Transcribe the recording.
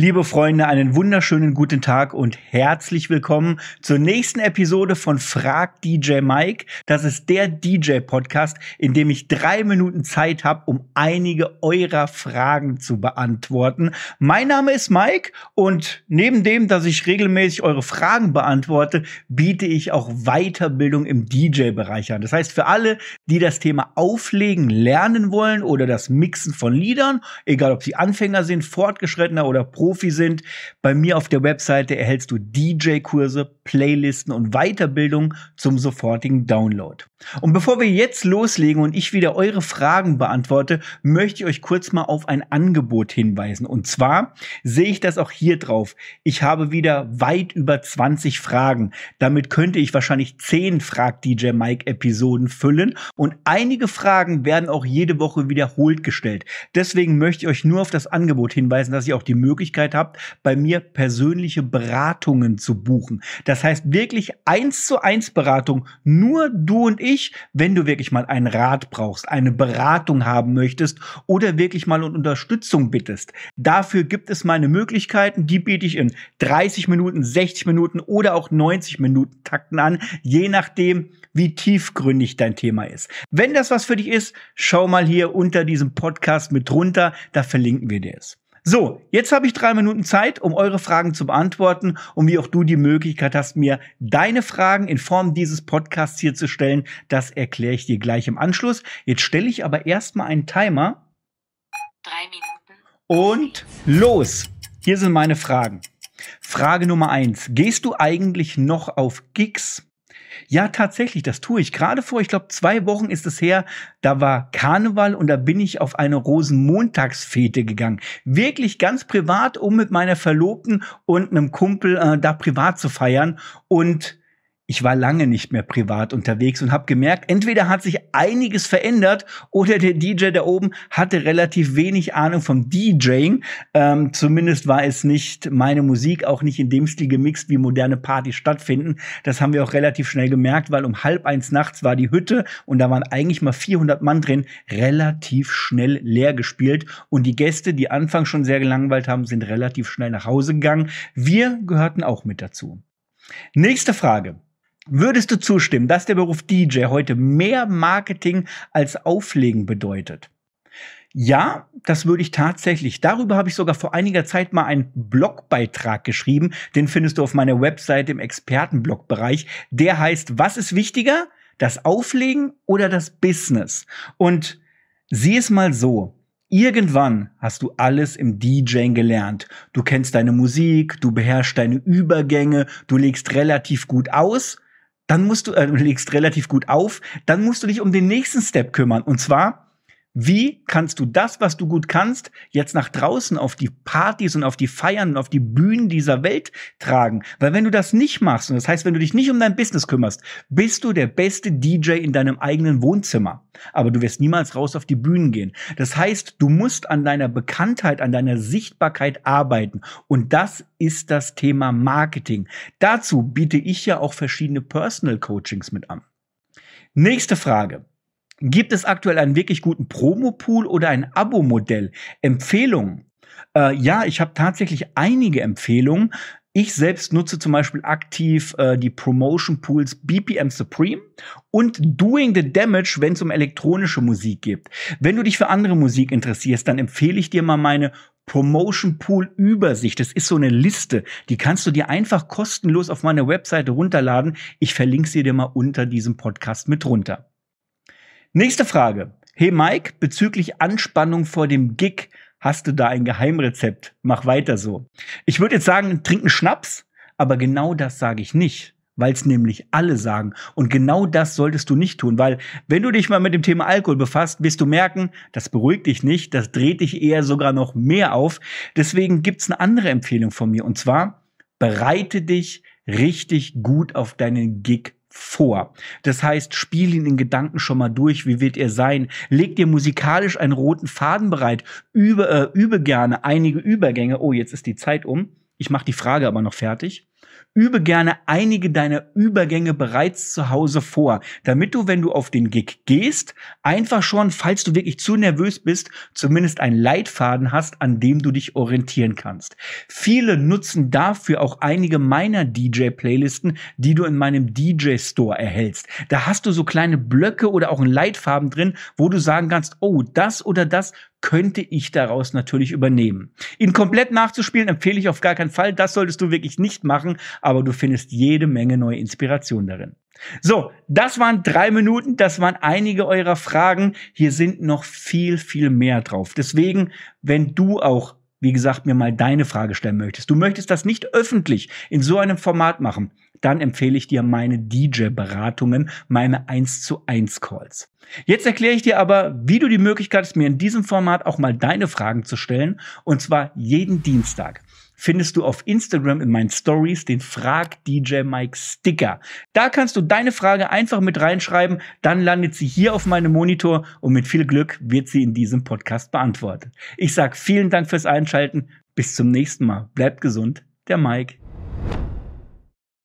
Liebe Freunde, einen wunderschönen guten Tag und herzlich willkommen zur nächsten Episode von Frag DJ Mike. Das ist der DJ-Podcast, in dem ich drei Minuten Zeit habe, um einige eurer Fragen zu beantworten. Mein Name ist Mike und neben dem, dass ich regelmäßig eure Fragen beantworte, biete ich auch Weiterbildung im DJ-Bereich an. Das heißt, für alle, die das Thema Auflegen lernen wollen oder das Mixen von Liedern, egal ob sie Anfänger sind, Fortgeschrittener oder Pro Profi sind. Bei mir auf der Webseite erhältst du DJ-Kurse, Playlisten und Weiterbildung zum sofortigen Download. Und bevor wir jetzt loslegen und ich wieder eure Fragen beantworte, möchte ich euch kurz mal auf ein Angebot hinweisen. Und zwar sehe ich das auch hier drauf. Ich habe wieder weit über 20 Fragen. Damit könnte ich wahrscheinlich 10 Frag DJ Mike Episoden füllen und einige Fragen werden auch jede Woche wiederholt gestellt. Deswegen möchte ich euch nur auf das Angebot hinweisen, dass ihr auch die Möglichkeit Möglichkeit habt, bei mir persönliche Beratungen zu buchen. Das heißt wirklich eins zu eins Beratung, nur du und ich, wenn du wirklich mal einen Rat brauchst, eine Beratung haben möchtest oder wirklich mal um Unterstützung bittest. Dafür gibt es meine Möglichkeiten, die biete ich in 30 Minuten, 60 Minuten oder auch 90 Minuten Takten an, je nachdem, wie tiefgründig dein Thema ist. Wenn das was für dich ist, schau mal hier unter diesem Podcast mit drunter, da verlinken wir dir es. So, jetzt habe ich drei Minuten Zeit, um eure Fragen zu beantworten und wie auch du die Möglichkeit hast, mir deine Fragen in Form dieses Podcasts hier zu stellen. Das erkläre ich dir gleich im Anschluss. Jetzt stelle ich aber erstmal einen Timer. Drei Minuten. Und los! Hier sind meine Fragen. Frage Nummer eins. Gehst du eigentlich noch auf Gigs? Ja, tatsächlich, das tue ich. Gerade vor, ich glaube, zwei Wochen ist es her, da war Karneval und da bin ich auf eine Rosenmontagsfete gegangen. Wirklich ganz privat, um mit meiner Verlobten und einem Kumpel äh, da privat zu feiern. Und ich war lange nicht mehr privat unterwegs und habe gemerkt, entweder hat sich einiges verändert oder der DJ da oben hatte relativ wenig Ahnung vom DJing. Ähm, zumindest war es nicht meine Musik, auch nicht in dem Stil gemixt, wie moderne Partys stattfinden. Das haben wir auch relativ schnell gemerkt, weil um halb eins nachts war die Hütte und da waren eigentlich mal 400 Mann drin, relativ schnell leer gespielt. Und die Gäste, die anfangs schon sehr gelangweilt haben, sind relativ schnell nach Hause gegangen. Wir gehörten auch mit dazu. Nächste Frage. Würdest du zustimmen, dass der Beruf DJ heute mehr Marketing als Auflegen bedeutet? Ja, das würde ich tatsächlich. Darüber habe ich sogar vor einiger Zeit mal einen Blogbeitrag geschrieben. Den findest du auf meiner Webseite im Expertenblogbereich. Der heißt, was ist wichtiger? Das Auflegen oder das Business? Und sieh es mal so. Irgendwann hast du alles im DJing gelernt. Du kennst deine Musik, du beherrschst deine Übergänge, du legst relativ gut aus dann musst du, äh, legst relativ gut auf, dann musst du dich um den nächsten Step kümmern. Und zwar, wie kannst du das, was du gut kannst, jetzt nach draußen auf die Partys und auf die Feiern und auf die Bühnen dieser Welt tragen? Weil wenn du das nicht machst, und das heißt, wenn du dich nicht um dein Business kümmerst, bist du der beste DJ in deinem eigenen Wohnzimmer. Aber du wirst niemals raus auf die Bühnen gehen. Das heißt, du musst an deiner Bekanntheit, an deiner Sichtbarkeit arbeiten. Und das ist das Thema Marketing. Dazu biete ich ja auch verschiedene Personal Coachings mit an. Nächste Frage. Gibt es aktuell einen wirklich guten Promo-Pool oder ein Abo-Modell? Empfehlungen? Äh, ja, ich habe tatsächlich einige Empfehlungen. Ich selbst nutze zum Beispiel aktiv äh, die Promotion Pools BPM Supreme und Doing the Damage, wenn es um elektronische Musik geht. Wenn du dich für andere Musik interessierst, dann empfehle ich dir mal meine Promotion Pool Übersicht. Das ist so eine Liste, die kannst du dir einfach kostenlos auf meiner Webseite runterladen. Ich verlinke sie dir mal unter diesem Podcast mit runter. Nächste Frage. Hey Mike, bezüglich Anspannung vor dem Gig, hast du da ein Geheimrezept? Mach weiter so. Ich würde jetzt sagen, trinken Schnaps, aber genau das sage ich nicht, weil es nämlich alle sagen. Und genau das solltest du nicht tun, weil wenn du dich mal mit dem Thema Alkohol befasst, wirst du merken, das beruhigt dich nicht, das dreht dich eher sogar noch mehr auf. Deswegen gibt's eine andere Empfehlung von mir und zwar bereite dich richtig gut auf deinen Gig vor. Das heißt, spiel ihn in Gedanken schon mal durch, wie wird er sein? Leg dir musikalisch einen roten Faden bereit, übe, äh, übe gerne einige Übergänge. Oh, jetzt ist die Zeit um. Ich mache die Frage aber noch fertig. Übe gerne einige deiner Übergänge bereits zu Hause vor, damit du, wenn du auf den Gig gehst, einfach schon, falls du wirklich zu nervös bist, zumindest einen Leitfaden hast, an dem du dich orientieren kannst. Viele nutzen dafür auch einige meiner DJ-Playlisten, die du in meinem DJ-Store erhältst. Da hast du so kleine Blöcke oder auch einen Leitfaden drin, wo du sagen kannst, oh, das oder das könnte ich daraus natürlich übernehmen. Ihn komplett nachzuspielen empfehle ich auf gar keinen Fall. Das solltest du wirklich nicht machen, aber du findest jede Menge neue Inspiration darin. So, das waren drei Minuten, das waren einige eurer Fragen. Hier sind noch viel, viel mehr drauf. Deswegen, wenn du auch wie gesagt, mir mal deine Frage stellen möchtest, du möchtest das nicht öffentlich in so einem Format machen, dann empfehle ich dir meine DJ-Beratungen, meine 1 zu 1 Calls. Jetzt erkläre ich dir aber, wie du die Möglichkeit hast, mir in diesem Format auch mal deine Fragen zu stellen, und zwar jeden Dienstag findest du auf Instagram in meinen Stories den Frag DJ Mike Sticker. Da kannst du deine Frage einfach mit reinschreiben, dann landet sie hier auf meinem Monitor und mit viel Glück wird sie in diesem Podcast beantwortet. Ich sag vielen Dank fürs Einschalten, bis zum nächsten Mal. Bleibt gesund, der Mike.